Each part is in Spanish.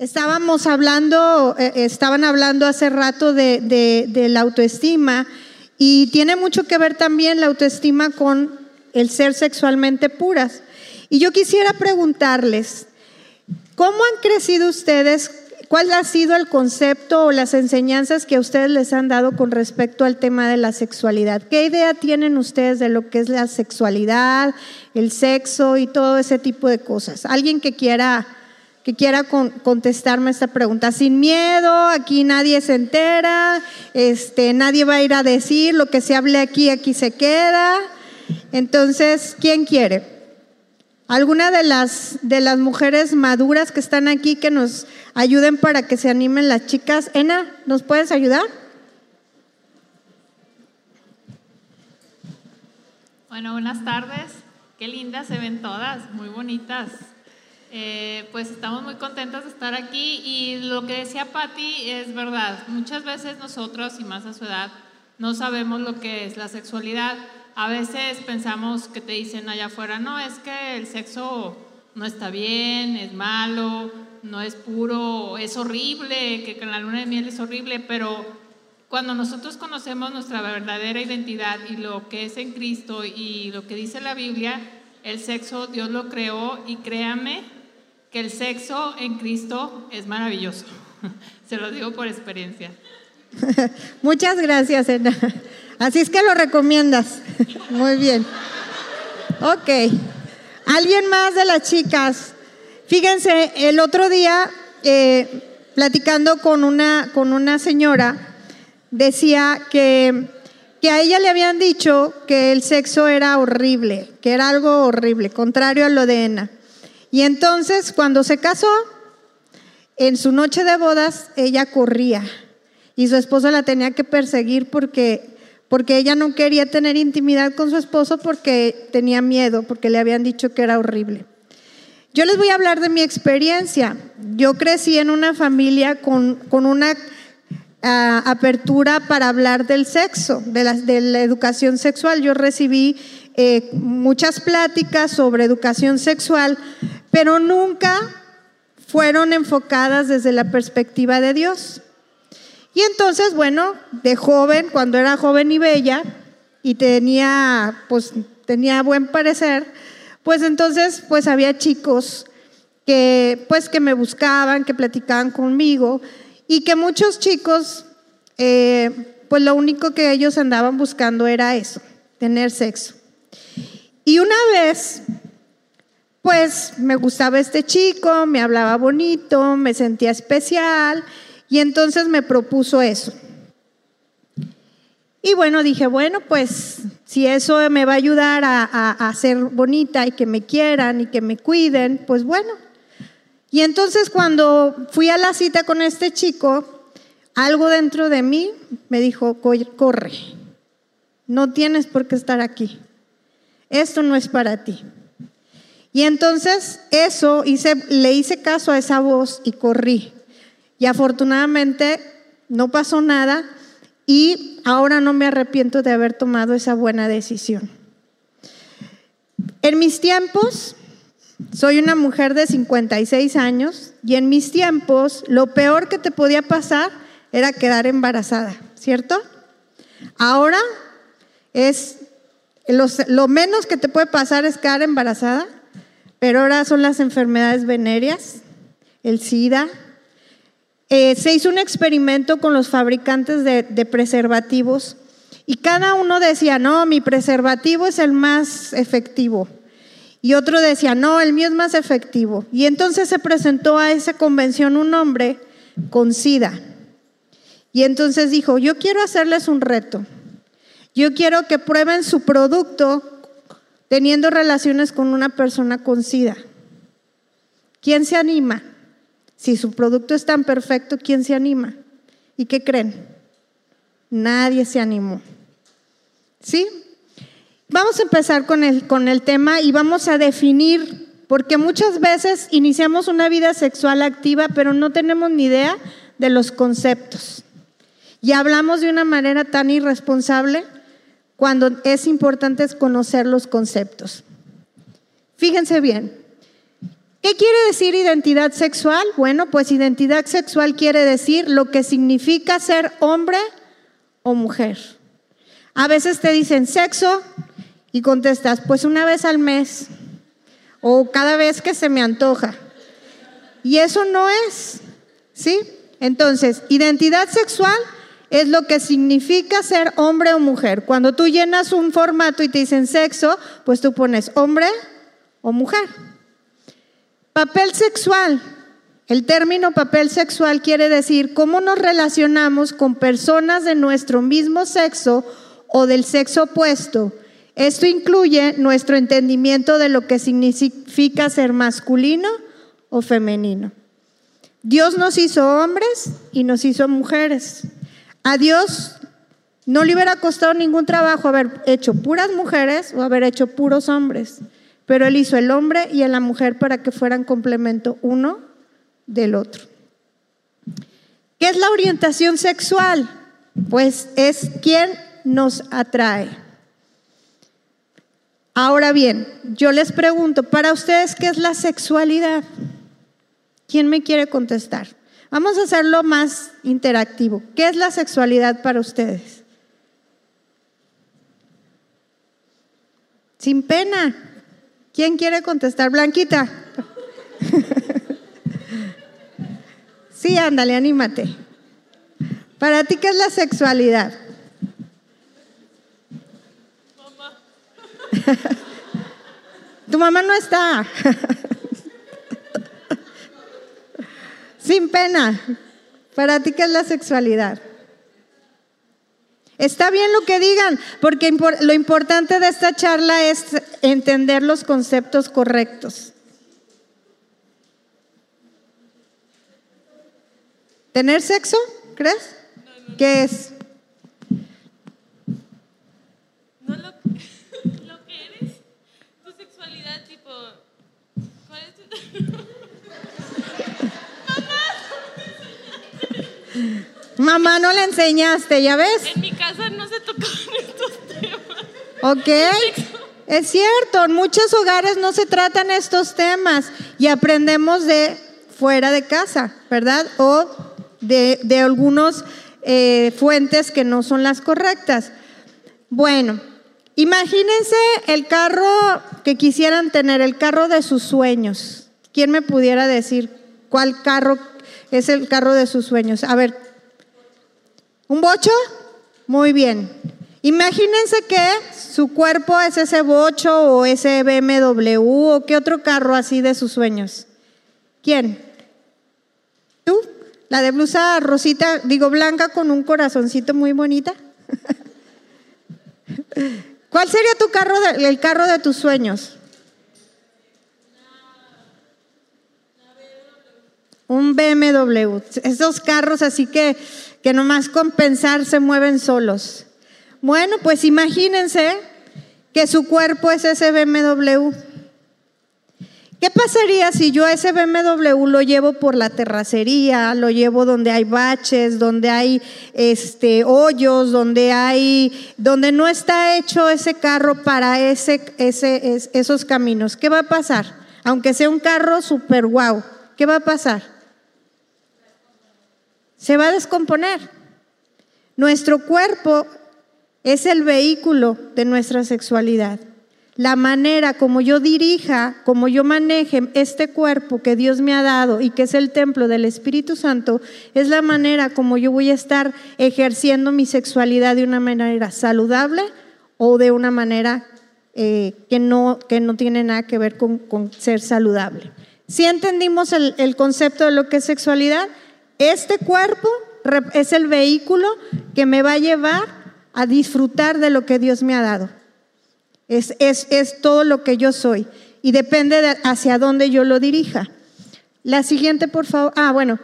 Estábamos hablando, eh, estaban hablando hace rato de, de la autoestima y tiene mucho que ver también la autoestima con el ser sexualmente puras. Y yo quisiera preguntarles, ¿cómo han crecido ustedes ¿Cuál ha sido el concepto o las enseñanzas que a ustedes les han dado con respecto al tema de la sexualidad? ¿Qué idea tienen ustedes de lo que es la sexualidad, el sexo y todo ese tipo de cosas? ¿Alguien que quiera, que quiera contestarme esta pregunta? Sin miedo, aquí nadie se entera, este, nadie va a ir a decir lo que se hable aquí, aquí se queda. Entonces, ¿quién quiere? alguna de las, de las mujeres maduras que están aquí que nos ayuden para que se animen las chicas. Ena, ¿nos puedes ayudar? Bueno, buenas tardes. Qué lindas se ven todas, muy bonitas. Eh, pues estamos muy contentas de estar aquí y lo que decía Patti es verdad. Muchas veces nosotros, y más a su edad, no sabemos lo que es la sexualidad a veces pensamos que te dicen allá afuera, no, es que el sexo no está bien, es malo, no es puro, es horrible, que con la luna de miel es horrible, pero cuando nosotros conocemos nuestra verdadera identidad y lo que es en Cristo y lo que dice la Biblia, el sexo Dios lo creó y créame que el sexo en Cristo es maravilloso. Se lo digo por experiencia. Muchas gracias, Ena. Así es que lo recomiendas. Muy bien. Ok. ¿Alguien más de las chicas? Fíjense, el otro día, eh, platicando con una, con una señora, decía que, que a ella le habían dicho que el sexo era horrible, que era algo horrible, contrario a lo de Ena. Y entonces, cuando se casó, en su noche de bodas, ella corría y su esposo la tenía que perseguir porque porque ella no quería tener intimidad con su esposo porque tenía miedo, porque le habían dicho que era horrible. Yo les voy a hablar de mi experiencia. Yo crecí en una familia con, una ah, apertura para hablar del sexo, de la, de la educación sexual. Yo recibí eh, muchas pláticas sobre educación sexual, pero nunca fueron enfocadas desde la perspectiva de Dios. Y entonces, bueno, de joven, cuando era joven y bella y tenía, pues, tenía buen parecer, pues entonces, pues había chicos que, pues, que me buscaban, que platicaban conmigo y que muchos chicos, eh, pues lo único que ellos andaban buscando era eso, tener sexo. Y una vez, pues me gustaba este chico, me hablaba bonito, me sentía especial y entonces me propuso eso. Y bueno, dije, bueno, pues si eso me va a ayudar a, ser bonita y que me quieran y que me cuiden, pues bueno. Y entonces cuando fui a la cita con este chico, algo dentro de mí me dijo, corre, no tienes por qué estar aquí, esto no es para ti. Y entonces eso le hice caso a esa voz y corrí. Y afortunadamente no pasó nada y ahora no me arrepiento de haber tomado esa buena decisión. En mis tiempos, soy una mujer de 56 años y en mis tiempos lo peor que te podía pasar era quedar embarazada, ¿cierto? Ahora es lo menos que te puede pasar es quedar embarazada, pero ahora son las enfermedades venéreas, el SIDA, eh, se hizo un experimento con los fabricantes de, preservativos y cada uno decía, no, mi preservativo es el más efectivo. Y otro decía, no, el mío es más efectivo. Y entonces se presentó a esa convención un hombre con SIDA. Y entonces dijo, yo quiero hacerles un reto. Yo quiero que prueben su producto teniendo relaciones con una persona con SIDA. ¿Quién se anima? Si su producto es tan perfecto, ¿quién se anima? ¿Y qué creen? Nadie se animó. ¿Sí? Vamos a empezar con el, con el tema y vamos a definir, porque muchas veces iniciamos una vida sexual activa, pero no tenemos ni idea de los conceptos. Y hablamos de una manera tan irresponsable cuando es importante conocer los conceptos. Fíjense bien, ¿Qué quiere decir identidad sexual? Bueno, pues identidad sexual quiere decir lo que significa ser hombre o mujer. A veces te dicen sexo y contestas, pues una vez al mes o cada vez que se me antoja. Y eso no es, ¿sí? Entonces, identidad sexual es lo que significa ser hombre o mujer. Cuando tú llenas un formato y te dicen sexo, pues tú pones hombre o mujer. Papel sexual. El término papel sexual quiere decir cómo nos relacionamos con personas de nuestro mismo sexo o del sexo opuesto. Esto incluye nuestro entendimiento de lo que significa ser masculino o femenino. Dios nos hizo hombres y nos hizo mujeres. A Dios no le hubiera costado ningún trabajo haber hecho puras mujeres o haber hecho puros hombres, pero Él hizo el hombre y a la mujer para que fueran complemento uno del otro. ¿Qué es la orientación sexual? Pues es quien nos atrae. Ahora bien, yo les pregunto, para ustedes, ¿qué es la sexualidad? ¿Quién me quiere contestar? Vamos a hacerlo más interactivo. ¿Qué es la sexualidad para ustedes? Sin pena. ¿Quién quiere contestar? Blanquita. sí, ándale, anímate. Para ti, ¿qué es la sexualidad? Mamá. tu mamá no está. Sin pena. ¿Para ti qué es la sexualidad? Está bien lo que digan, porque lo importante de esta charla es entender los conceptos correctos. ¿Tener sexo? ¿Crees? ¿Qué es? Mamá, no le enseñaste, ¿ya ves? En mi casa no se tocaban estos temas. Ok. Es cierto, en muchos hogares no se tratan estos temas y aprendemos de fuera de casa, ¿verdad? O de, de algunas eh, fuentes que no son las correctas. Bueno, imagínense el carro que quisieran tener, el carro de sus sueños. ¿Quién me pudiera decir cuál carro es el carro de sus sueños? A ver, ¿Un bocho? Muy bien. Imagínense que su cuerpo es ese bocho o ese BMW o qué otro carro así de sus sueños. ¿Quién? ¿Tú? La de blusa rosita, digo blanca con un corazoncito muy bonita. ¿Cuál sería tu carro, el carro de tus sueños? Un BMW. Esos carros así que que nomás con pensar se mueven solos. Bueno, pues imagínense que su cuerpo es ese BMW. ¿Qué pasaría si yo ese BMW lo llevo por la terracería, lo llevo donde hay baches, donde hay este hoyos, donde hay donde no está hecho ese carro para ese, ese, esos caminos? ¿Qué va a pasar? Aunque sea un carro super guau, ¿qué va a pasar? Se va a descomponer. Nuestro cuerpo es el vehículo de nuestra sexualidad. La manera como yo dirija, como yo maneje este cuerpo que Dios me ha dado y que es el templo del Espíritu Santo, es la manera como yo voy a estar ejerciendo mi sexualidad de una manera saludable o de una manera eh, que, no, que no tiene nada que ver con, ser saludable. Si entendimos el, el concepto de lo que es sexualidad, este cuerpo es el vehículo que me va a llevar a disfrutar de lo que Dios me ha dado. Es, es, todo lo que yo soy y depende de hacia dónde yo lo dirija. La siguiente, por favor. Ah, bueno.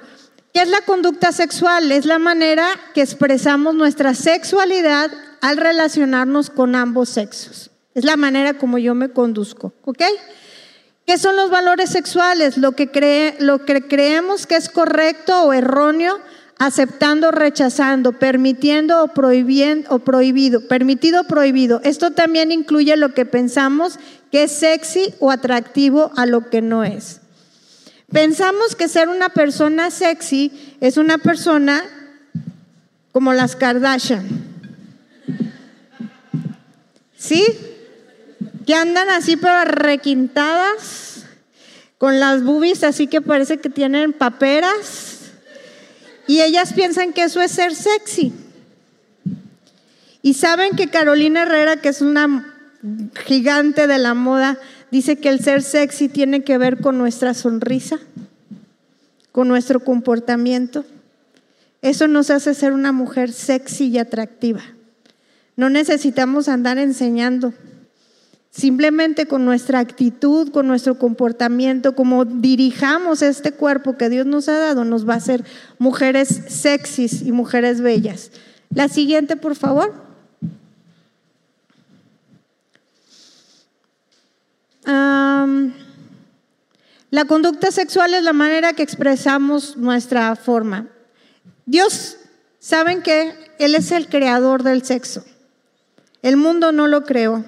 ¿Qué es la conducta sexual? Es la manera que expresamos nuestra sexualidad al relacionarnos con ambos sexos. Es la manera como yo me conduzco, ¿ok? ¿Qué son los valores sexuales? Lo que, cree, lo que creemos que es correcto o erróneo, aceptando rechazando, permitiendo o, prohibiendo, o prohibido, permitido o prohibido. Esto también incluye lo que pensamos que es sexy o atractivo a lo que no es. Pensamos que ser una persona sexy es una persona como las Kardashian. ¿Sí? Que andan así pero requintadas, con las boobies así que parece que tienen paperas. Y ellas piensan que eso es ser sexy. Y saben que Carolina Herrera, que es una gigante de la moda, dice que el ser sexy tiene que ver con nuestra sonrisa, con nuestro comportamiento. Eso nos hace ser una mujer sexy y atractiva. No necesitamos andar enseñando. Simplemente con nuestra actitud, con nuestro comportamiento, como dirijamos este cuerpo que Dios nos ha dado, nos va a hacer mujeres sexys y mujeres bellas. La siguiente, por favor. la conducta sexual es la manera que expresamos nuestra forma. Dios, ¿saben que Él es el creador del sexo. El mundo no lo creó.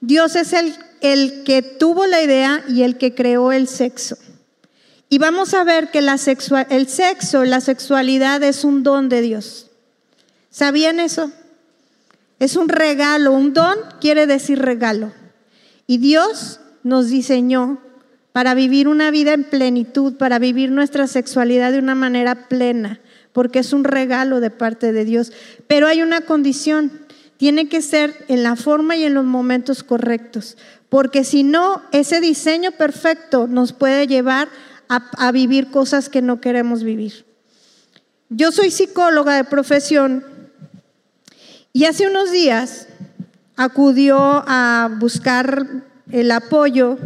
Dios es el, el que tuvo la idea y el que creó el sexo. Y vamos a ver que la el sexo, la sexualidad es un don de Dios. ¿Sabían eso? Es un regalo. Un don quiere decir regalo. Y Dios nos diseñó para vivir una vida en plenitud, para vivir nuestra sexualidad de una manera plena, porque es un regalo de parte de Dios. Pero hay una condición, tiene que ser en la forma y en los momentos correctos, porque si no, ese diseño perfecto nos puede llevar a, vivir cosas que no queremos vivir. Yo soy psicóloga de profesión y hace unos días acudió a buscar el apoyo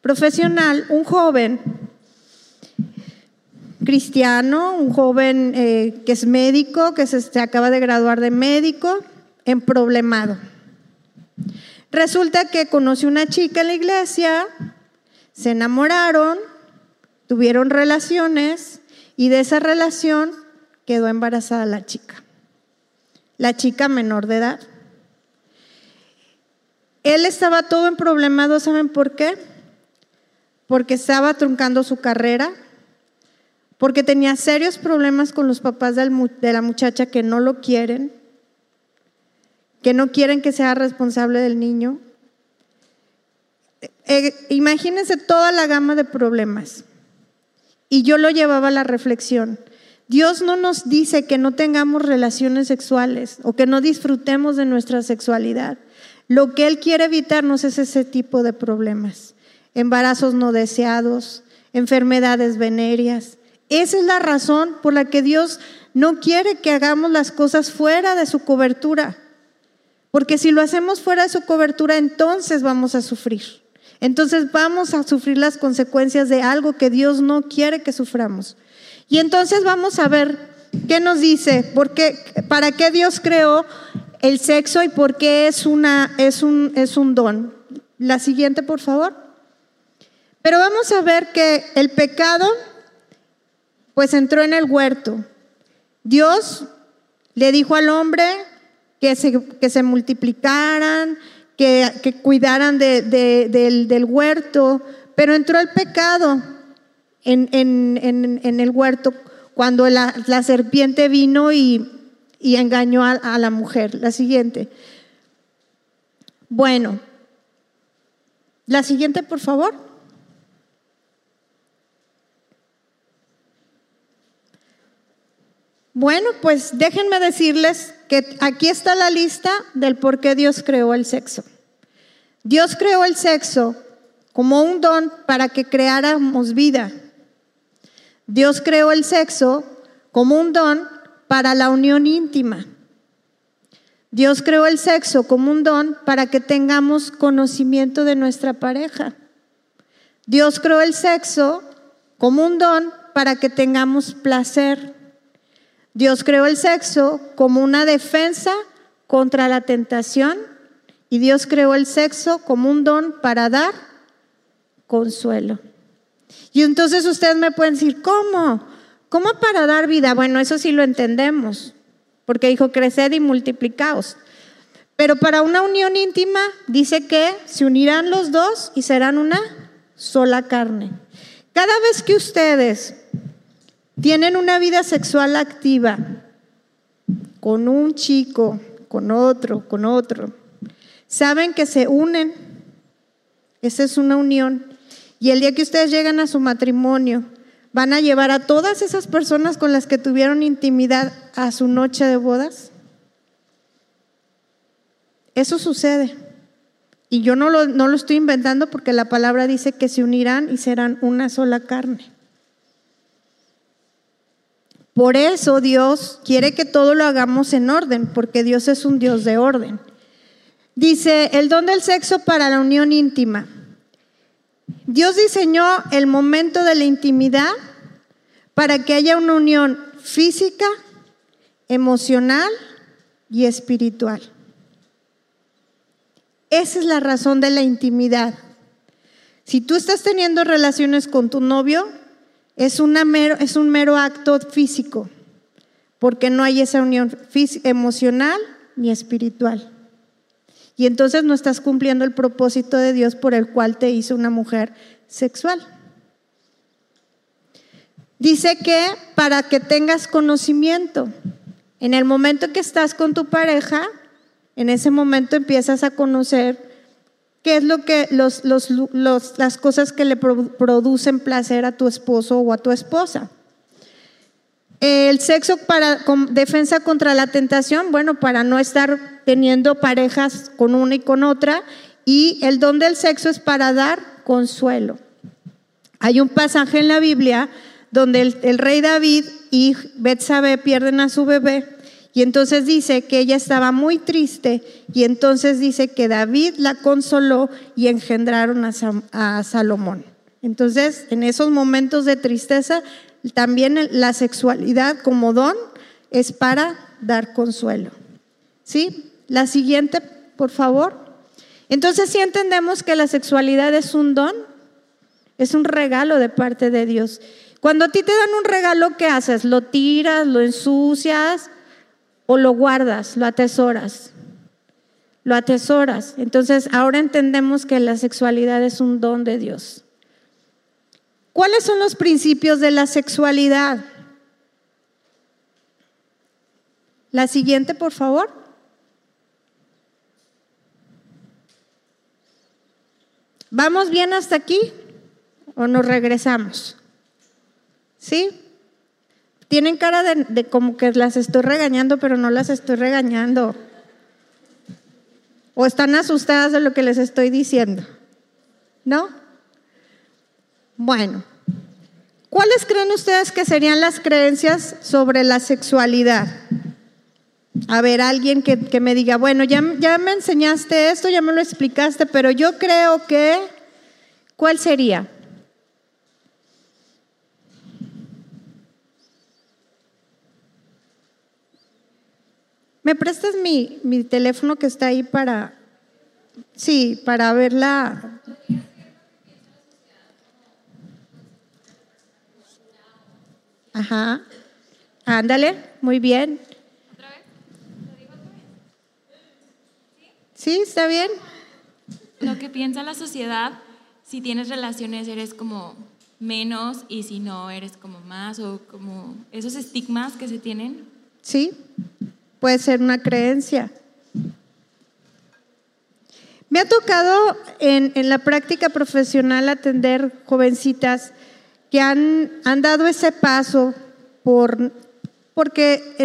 profesional un joven cristiano, un joven eh, que es médico, que se, acaba de graduar de médico, en problemado. Resulta que conoció una chica en la iglesia, se enamoraron, tuvieron relaciones y de esa relación quedó embarazada la chica. La chica menor de edad. Él estaba todo en problemado, ¿saben por qué? Porque estaba truncando su carrera, porque tenía serios problemas con los papás de la muchacha que no lo quieren, que no quieren que sea responsable del niño. Eh, imagínense toda la gama de problemas. Y yo lo llevaba a la reflexión. Dios no nos dice que no tengamos relaciones sexuales o que no disfrutemos de nuestra sexualidad. Lo que Él quiere evitarnos es ese tipo de problemas, embarazos no deseados, enfermedades venéreas. Esa es la razón por la que Dios no quiere que hagamos las cosas fuera de su cobertura. Porque si lo hacemos fuera de su cobertura, entonces vamos a sufrir. Entonces vamos a sufrir las consecuencias de algo que Dios no quiere que suframos. Y entonces vamos a ver qué nos dice, porque para qué Dios creó el sexo y por qué es, una, es, un, es un don. La siguiente, por favor. Pero vamos a ver que el pecado, pues entró en el huerto. Dios le dijo al hombre que se, que se multiplicaran, que, que cuidaran de, del, del, huerto, pero entró el pecado en, en, en el huerto cuando la, la serpiente vino y, y engañó a, la mujer. La siguiente. Bueno, la siguiente, por favor. Bueno, pues déjenme decirles aquí está la lista del por qué Dios creó el sexo. Dios creó el sexo como un don para que creáramos vida. Dios creó el sexo como un don para la unión íntima. Dios creó el sexo como un don para que tengamos conocimiento de nuestra pareja. Dios creó el sexo como un don para que tengamos placer. Dios creó el sexo como una defensa contra la tentación y Dios creó el sexo como un don para dar consuelo. Y entonces ustedes me pueden decir, ¿cómo? ¿Cómo para dar vida? Bueno, eso sí lo entendemos, porque dijo creced y multiplicaos. Pero para una unión íntima dice que se unirán los dos y serán una sola carne. Cada vez que ustedes tienen una vida sexual activa con un chico, con otro, con otro, saben que se unen. Esa es una unión. Y el día que ustedes llegan a su matrimonio, van a llevar a todas esas personas con las que tuvieron intimidad a su noche de bodas. Eso sucede. Y yo no lo, no lo estoy inventando porque la palabra dice que se unirán y serán una sola carne. Por eso Dios quiere que todo lo hagamos en orden, porque Dios es un Dios de orden. Dice, el don del sexo para la unión íntima. Dios diseñó el momento de la intimidad para que haya una unión física, emocional y espiritual. Esa es la razón de la intimidad. Si tú estás teniendo relaciones con tu novio, es, es un mero acto físico, porque no hay esa unión emocional ni espiritual. Y entonces no estás cumpliendo el propósito de Dios por el cual te hizo una mujer sexual. Dice que para que tengas conocimiento, en el momento que estás con tu pareja, en ese momento empiezas a conocer qué es lo que los, las cosas que le producen placer a tu esposo o a tu esposa. El sexo para defensa contra la tentación, bueno, para no estar teniendo parejas con una y con otra. Y el don del sexo es para dar consuelo. Hay un pasaje en la Biblia donde el, el rey David y Betsabé pierden a su bebé y entonces dice que ella estaba muy triste y entonces dice que David la consoló y engendraron a, Salomón. Entonces, en esos momentos de tristeza, también la sexualidad como don es para dar consuelo. ¿Sí? La siguiente, por favor. Entonces, si entendemos que la sexualidad es un don, es un regalo de parte de Dios. Cuando a ti te dan un regalo, ¿qué haces? Lo tiras, lo ensucias, o lo guardas, lo atesoras. Lo atesoras. Entonces ahora entendemos que la sexualidad es un don de Dios. ¿Cuáles son los principios de la sexualidad? La siguiente, por favor. ¿Vamos bien hasta aquí o nos regresamos? ¿Sí? Tienen cara de, como que las estoy regañando, pero no las estoy regañando. O están asustadas de lo que les estoy diciendo. ¿No? Bueno, ¿cuáles creen ustedes que serían las creencias sobre la sexualidad? A ver, alguien que, me diga, bueno, ya me enseñaste esto, ya me lo explicaste, pero yo creo que, ¿cuál sería? ¿Me prestas mi, mi teléfono que está ahí para, sí, para verla? Ajá. Ándale, muy bien. ¿Otra vez? ¿Sí? ¿Está bien? Lo que piensa la sociedad, si tienes relaciones eres como menos y si no eres como más o como esos estigmas que se tienen. Sí, puede ser una creencia. Me ha tocado en, la práctica profesional atender jovencitas que han, dado ese paso por, porque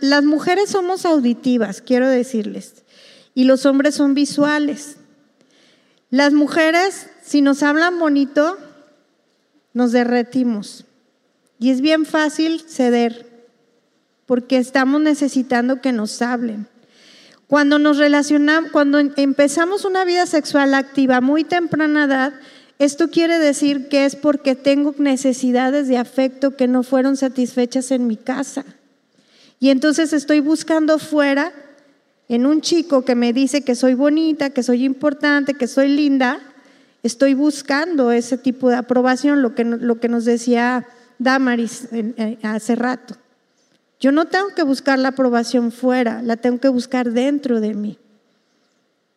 las mujeres somos auditivas, quiero decirles, y los hombres son visuales. Las mujeres, si nos hablan bonito, nos derretimos. Y es bien fácil ceder porque estamos necesitando que nos hablen. Cuando nos relacionamos, cuando empezamos una vida sexual activa muy temprana edad, esto quiere decir que es porque tengo necesidades de afecto que no fueron satisfechas en mi casa. Y entonces estoy buscando fuera en un chico que me dice que soy bonita, que soy importante, que soy linda, estoy buscando ese tipo de aprobación, lo que, lo que nos decía Damaris hace rato. Yo no tengo que buscar la aprobación fuera, la tengo que buscar dentro de mí.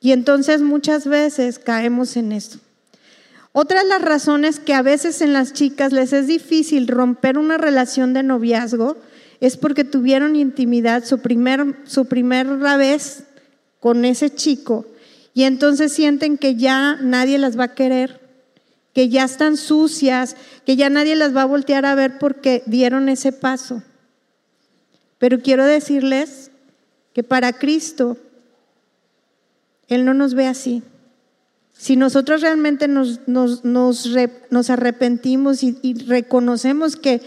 Y entonces muchas veces caemos en esto. Otra de las razones que a veces en las chicas les es difícil romper una relación de noviazgo es porque tuvieron intimidad su, primer, su primera vez con ese chico y entonces sienten que ya nadie las va a querer, que ya están sucias, que ya nadie las va a voltear a ver porque dieron ese paso. Pero quiero decirles que para Cristo, Él no nos ve así. Si nosotros realmente nos, arrepentimos y, y reconocemos que,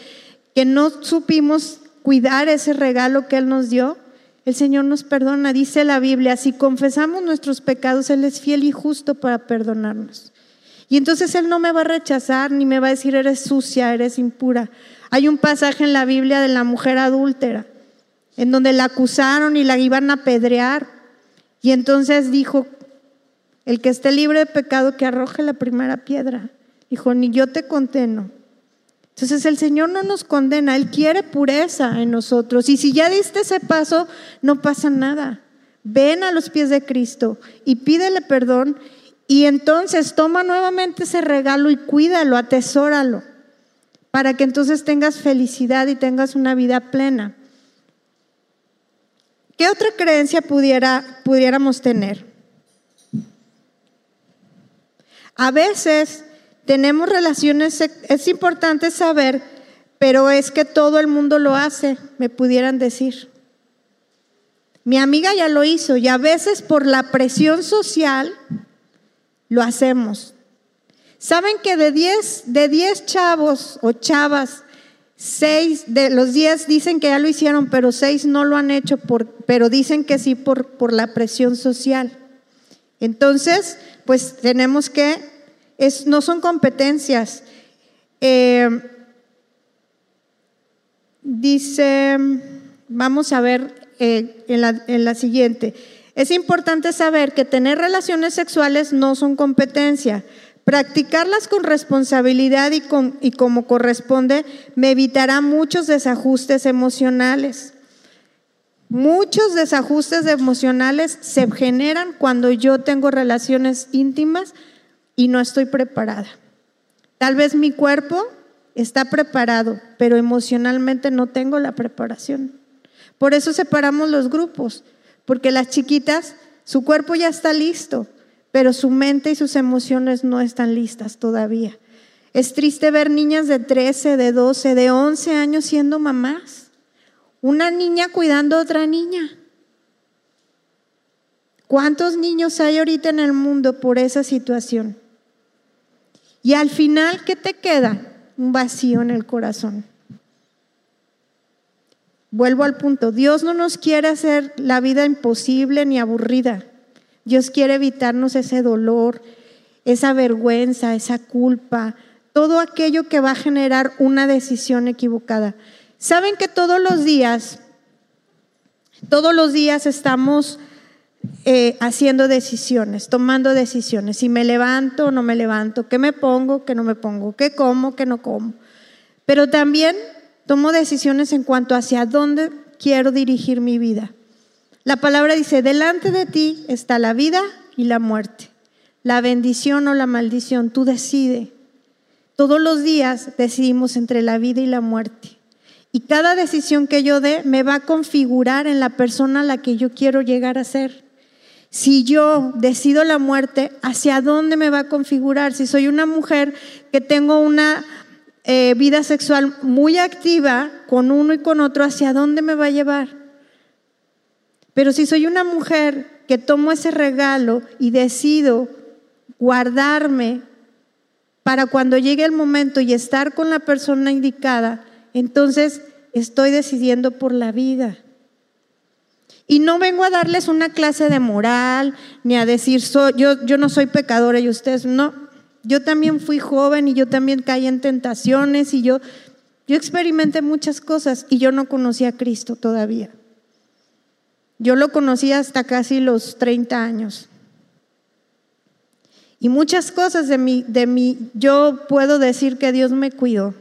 que no supimos cuidar ese regalo que Él nos dio, el Señor nos perdona. Dice la Biblia, si confesamos nuestros pecados, Él es fiel y justo para perdonarnos. Y entonces Él no me va a rechazar ni me va a decir, eres sucia, eres impura. Hay un pasaje en la Biblia de la mujer adúltera, en donde la acusaron y la iban a apedrear. Y entonces dijo, el que esté libre de pecado, que arroje la primera piedra. Dijo, ni yo te condeno. Entonces el Señor no nos condena, Él quiere pureza en nosotros. Y si ya diste ese paso, no pasa nada. Ven a los pies de Cristo y pídele perdón y entonces toma nuevamente ese regalo y cuídalo, atesóralo, para que entonces tengas felicidad y tengas una vida plena. ¿Qué otra creencia pudiera, pudiéramos tener? A veces tenemos relaciones, es importante saber, pero es que todo el mundo lo hace, me pudieran decir. Mi amiga ya lo hizo y a veces por la presión social lo hacemos. ¿Saben que de 10 de diez chavos o chavas, 6 de los 10 dicen que ya lo hicieron, pero 6 no lo han hecho, por, pero dicen que sí por, por la presión social? Entonces, pues tenemos que no son competencias. Eh, dice, vamos a ver eh, en, la, en la siguiente. Es importante saber que tener relaciones sexuales no son competencia. Practicarlas con responsabilidad y, como corresponde me evitará muchos desajustes emocionales. Muchos desajustes emocionales se generan cuando yo tengo relaciones íntimas y no estoy preparada. Tal vez mi cuerpo está preparado, pero emocionalmente no tengo la preparación. Por eso separamos los grupos, porque las chiquitas, su cuerpo ya está listo, pero su mente y sus emociones no están listas todavía. Es triste ver niñas de 13, de 12, de 11 años siendo mamás. Una niña cuidando a otra niña. ¿Cuántos niños hay ahorita en el mundo por esa situación? Y al final, ¿qué te queda? Un vacío en el corazón. Vuelvo al punto, Dios no nos quiere hacer la vida imposible ni aburrida. Dios quiere evitarnos ese dolor, esa vergüenza, esa culpa, todo aquello que va a generar una decisión equivocada. Saben que todos los días, todos los días estamos eh, haciendo decisiones, tomando decisiones. Si me levanto o no me levanto, qué me pongo, qué no me pongo, qué como, qué no como. Pero también tomo decisiones en cuanto hacia dónde quiero dirigir mi vida. La palabra dice, delante de ti está la vida y la muerte, la bendición o la maldición, tú decides. Todos los días decidimos entre la vida y la muerte. Y cada decisión que yo dé me va a configurar en la persona a la que yo quiero llegar a ser. Si yo decido la muerte, ¿hacia dónde me va a configurar? Si soy una mujer que tengo una eh, vida sexual muy activa con uno y con otro, ¿hacia dónde me va a llevar? Pero si soy una mujer que tomo ese regalo y decido guardarme para cuando llegue el momento y estar con la persona indicada, entonces estoy decidiendo por la vida. Y no vengo a darles una clase de moral, ni a decir, yo, yo no soy pecadora y ustedes no. Yo también fui joven y yo también caí en tentaciones y yo, yo experimenté muchas cosas y yo no conocía a Cristo todavía. Yo lo conocí hasta casi los 30 años. Y muchas cosas de mí, de mí, yo puedo decir que Dios me cuidó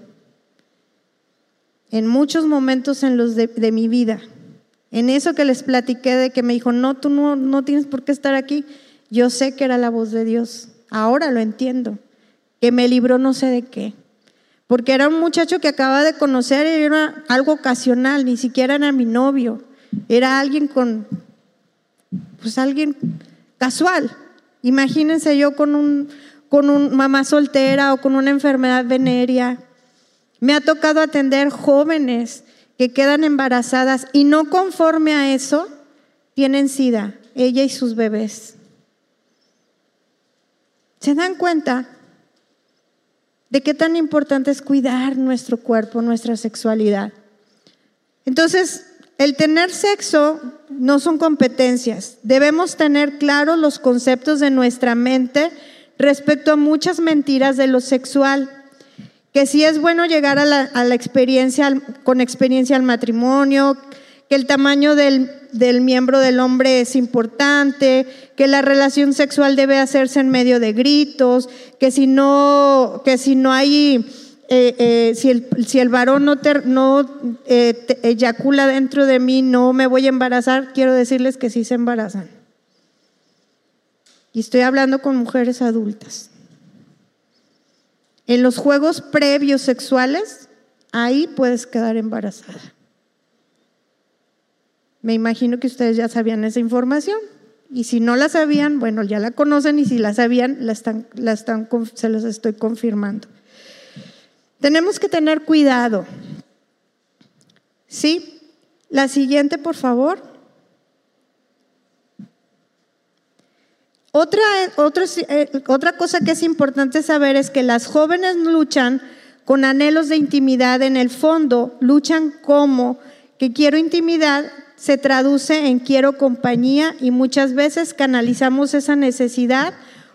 en muchos momentos en los de, mi vida. En eso que les platiqué de que me dijo, no, tú no, no tienes por qué estar aquí, yo sé que era la voz de Dios. Ahora lo entiendo. que me libró no sé de qué. Porque era un muchacho que acaba de conocer y era algo ocasional, ni siquiera era mi novio. Era alguien con, pues alguien casual. Imagínense yo con un, con un mamá soltera o con una enfermedad venérea. Me ha tocado atender jóvenes que quedan embarazadas y no conforme a eso tienen sida, ella y sus bebés. ¿Se dan cuenta de qué tan importante es cuidar nuestro cuerpo, nuestra sexualidad? Entonces, el tener sexo no son competencias. Debemos tener claros los conceptos de nuestra mente respecto a muchas mentiras de lo sexual. Que si es bueno llegar a la, experiencia, con experiencia al matrimonio, que el tamaño del, miembro del hombre es importante, que la relación sexual debe hacerse en medio de gritos, que si no, que si no hay, eh, eh, si, el, varón no, eh, eyacula dentro de mí, no me voy a embarazar, quiero decirles que sí se embarazan. Y estoy hablando con mujeres adultas. En los juegos previos sexuales, ahí puedes quedar embarazada. Me imagino que ustedes ya sabían esa información. Y si no la sabían, bueno, ya la conocen y si la sabían, se los estoy confirmando. Tenemos que tener cuidado. ¿Sí? La siguiente, por favor. Otra, otra, eh, otra cosa que es importante saber es que las jóvenes luchan con anhelos de intimidad en el fondo, luchan como que quiero intimidad, se traduce en quiero compañía y muchas veces canalizamos esa necesidad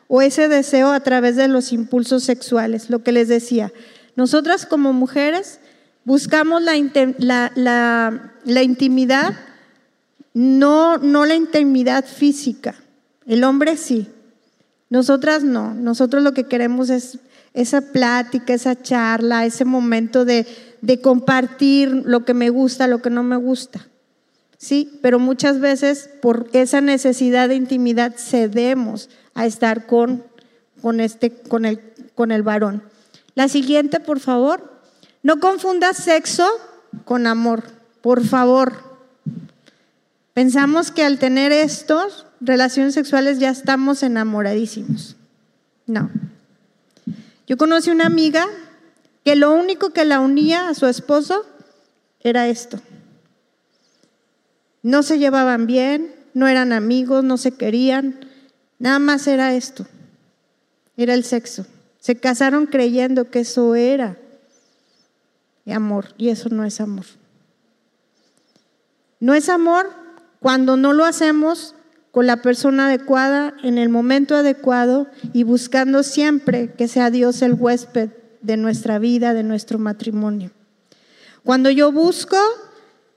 o ese deseo a través de los impulsos sexuales, lo que les decía. Nosotras como mujeres buscamos la, la, intimidad, no, no la intimidad física. El hombre sí. Nosotras no. Nosotros lo que queremos es esa plática, esa charla, ese momento de, de compartir lo que me gusta, lo que no me gusta. Sí, pero muchas veces por esa necesidad de intimidad cedemos a estar con, con, este, con, el, con el varón. La siguiente, por favor. No confundas sexo con amor, por favor. Pensamos que al tener estos relaciones sexuales ya estamos enamoradísimos. No. Yo conocí una amiga que lo único que la unía a su esposo era esto. No se llevaban bien, no eran amigos, no se querían, nada más era esto, era el sexo. Se casaron creyendo que eso era amor y eso no es amor. No es amor cuando no lo hacemos con la persona adecuada, en el momento adecuado y buscando siempre que sea Dios el huésped de nuestra vida, de nuestro matrimonio. Cuando yo busco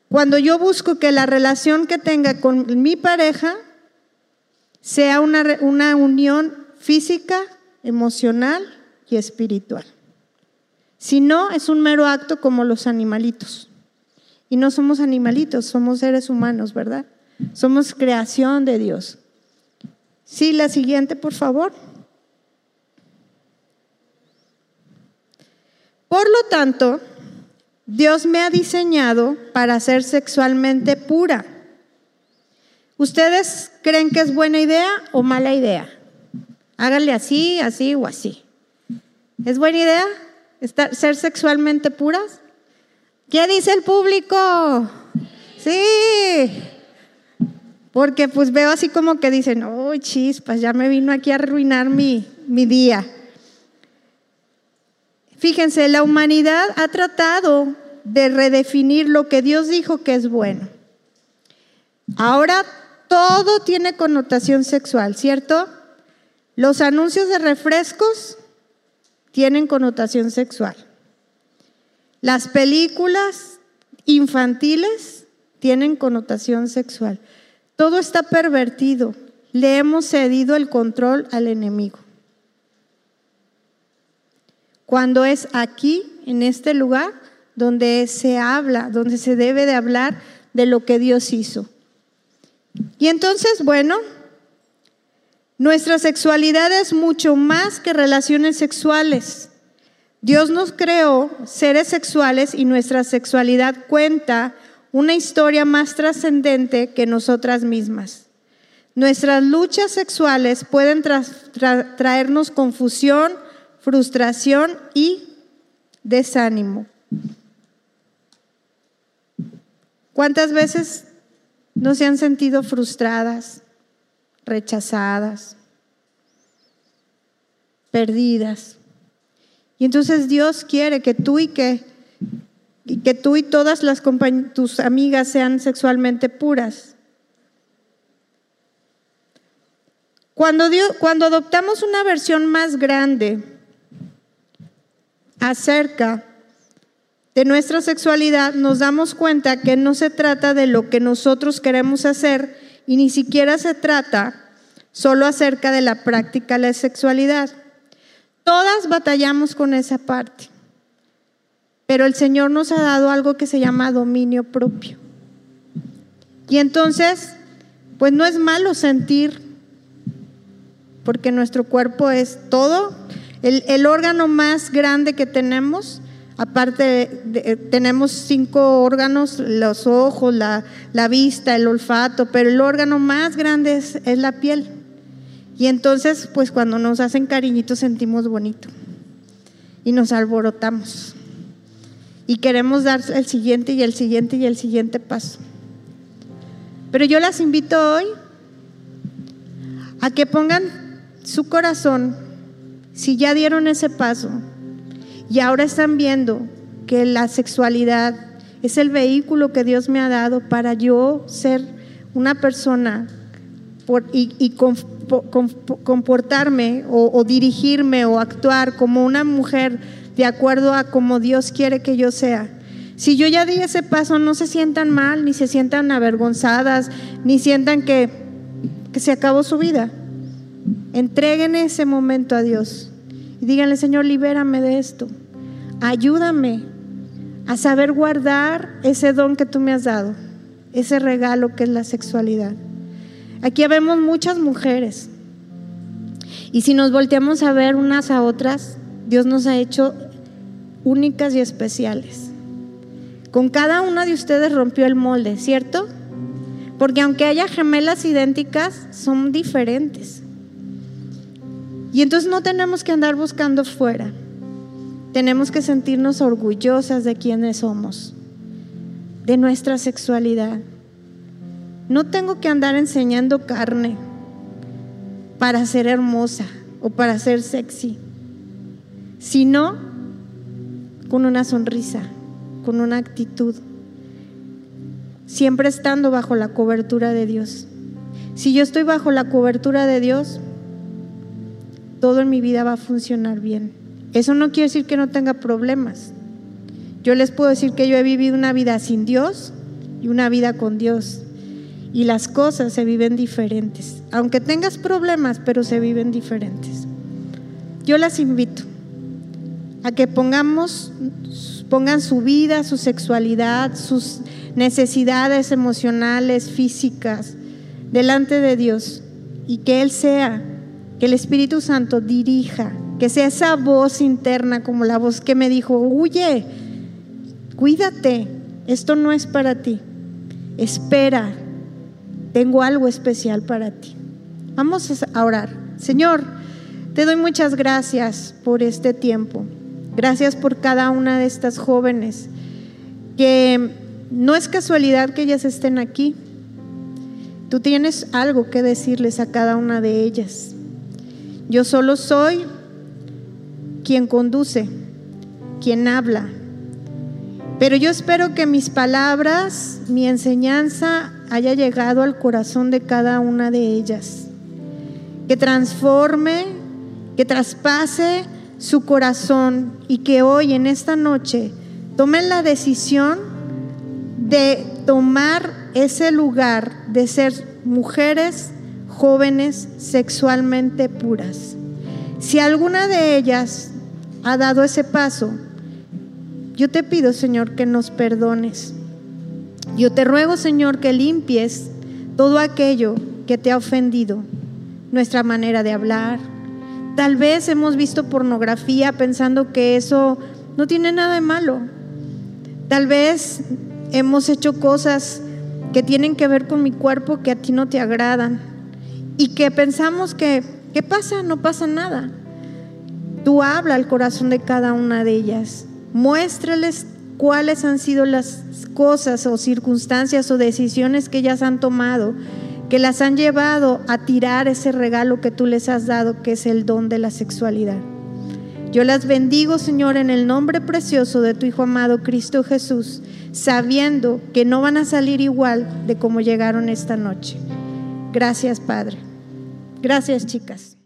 cuando yo busco que la relación que tenga con mi pareja sea una, una unión física, emocional y espiritual. Si no, es un mero acto como los animalitos. Y no somos animalitos, somos seres humanos, ¿verdad? Somos creación de Dios. Sí, la siguiente, por favor. Por lo tanto, Dios me ha diseñado para ser sexualmente pura. ¿Ustedes creen que es buena idea o mala idea? Háganle así, así o así. ¿Es buena idea estar, ser sexualmente puras? ¿Qué dice el público? Sí. Porque pues veo así como que dicen, oh chispas, ya me vino aquí a arruinar mi, mi día. Fíjense, la humanidad ha tratado de redefinir lo que Dios dijo que es bueno. Ahora todo tiene connotación sexual, ¿cierto? Los anuncios de refrescos tienen connotación sexual. Las películas infantiles tienen connotación sexual. Todo está pervertido. Le hemos cedido el control al enemigo. Cuando es aquí, en este lugar, donde se habla, donde se debe de hablar de lo que Dios hizo. Y entonces, bueno, Nuestra sexualidad es mucho más que relaciones sexuales. Dios nos creó seres sexuales y nuestra sexualidad cuenta una historia más trascendente que nosotras mismas. Nuestras luchas sexuales pueden traernos confusión, frustración y desánimo. ¿Cuántas veces no se han sentido frustradas, rechazadas, perdidas? Y entonces Dios quiere que tú y que, que tú y todas las tus amigas sean sexualmente puras. Cuando, cuando adoptamos una versión más grande acerca de nuestra sexualidad, nos damos cuenta que no se trata de lo que nosotros queremos hacer y ni siquiera se trata solo acerca de la práctica de la sexualidad. Todas batallamos con esa parte, pero el Señor nos ha dado algo que se llama dominio propio. Y entonces, pues no es malo sentir porque nuestro cuerpo es todo. El, órgano más grande que tenemos, aparte eh, tenemos cinco órganos, los ojos, la, vista, el olfato, pero el órgano más grande es, es la piel. Y entonces, pues cuando nos hacen cariñitos sentimos bonito y nos alborotamos. Y queremos dar el siguiente y el siguiente y el siguiente paso. Pero yo las invito hoy a que pongan su corazón, si ya dieron ese paso y ahora están viendo que la sexualidad es el vehículo que Dios me ha dado para yo ser una persona y, comportarme o, dirigirme o actuar como una mujer de acuerdo a como Dios quiere que yo sea. Si yo ya di ese paso, no se sientan mal, ni se sientan avergonzadas, ni sientan que, que se acabó su vida. Entreguen ese momento a Dios y díganle, Señor, libérame de esto. Ayúdame a saber guardar ese don que tú me has dado, ese regalo que es la sexualidad. Aquí vemos muchas mujeres y si nos volteamos a ver unas a otras, Dios nos ha hecho únicas y especiales. Con cada una de ustedes rompió el molde, ¿cierto? Porque aunque haya gemelas idénticas, son diferentes. Y entonces no tenemos que andar buscando fuera. Tenemos que sentirnos orgullosas de quienes somos, de nuestra sexualidad. No tengo que andar enseñando carne para ser hermosa o para ser sexy, sino con una sonrisa, con una actitud, siempre estando bajo la cobertura de Dios. Si yo estoy bajo la cobertura de Dios, todo en mi vida va a funcionar bien. Eso no quiere decir que no tenga problemas. Yo les puedo decir que yo he vivido una vida sin Dios y una vida con Dios. Y las cosas se viven diferentes. Aunque tengas problemas, pero se viven diferentes. Yo las invito a que pongamos, pongan su vida, su sexualidad, sus necesidades emocionales, físicas, delante de Dios y que Él sea que el Espíritu Santo dirija, que sea esa voz interna como la voz que me dijo, huye, cuídate, esto no es para ti, espera, tengo algo especial para ti. Vamos a orar. Señor, te doy muchas gracias por este tiempo. Gracias por cada una de estas jóvenes, que no es casualidad que ellas estén aquí. Tú tienes algo que decirles a cada una de ellas. Yo solo soy quien conduce, quien habla. Pero yo espero que mis palabras, mi enseñanza haya llegado al corazón de cada una de ellas. Que transforme, que traspase su corazón y que hoy en esta noche tomen la decisión de tomar ese lugar de ser mujeres jóvenes sexualmente puras. Si alguna de ellas ha dado ese paso, yo te pido, Señor, que nos perdones. Yo te ruego, Señor, que limpies todo aquello que te ha ofendido, nuestra manera de hablar. Tal vez hemos visto pornografía pensando que eso no tiene nada de malo. Tal vez hemos hecho cosas que tienen que ver con mi cuerpo que a ti no te agradan y que pensamos que, ¿qué pasa? No pasa nada. Tú habla al corazón de cada una de ellas. Muéstrales cuáles han sido las cosas o circunstancias o decisiones que ellas han tomado, que las han llevado a tirar ese regalo que tú les has dado, que es el don de la sexualidad. Yo las bendigo, Señor, en el nombre precioso de tu Hijo amado Cristo Jesús, sabiendo que no van a salir igual de como llegaron esta noche. Gracias, Padre. Gracias, chicas.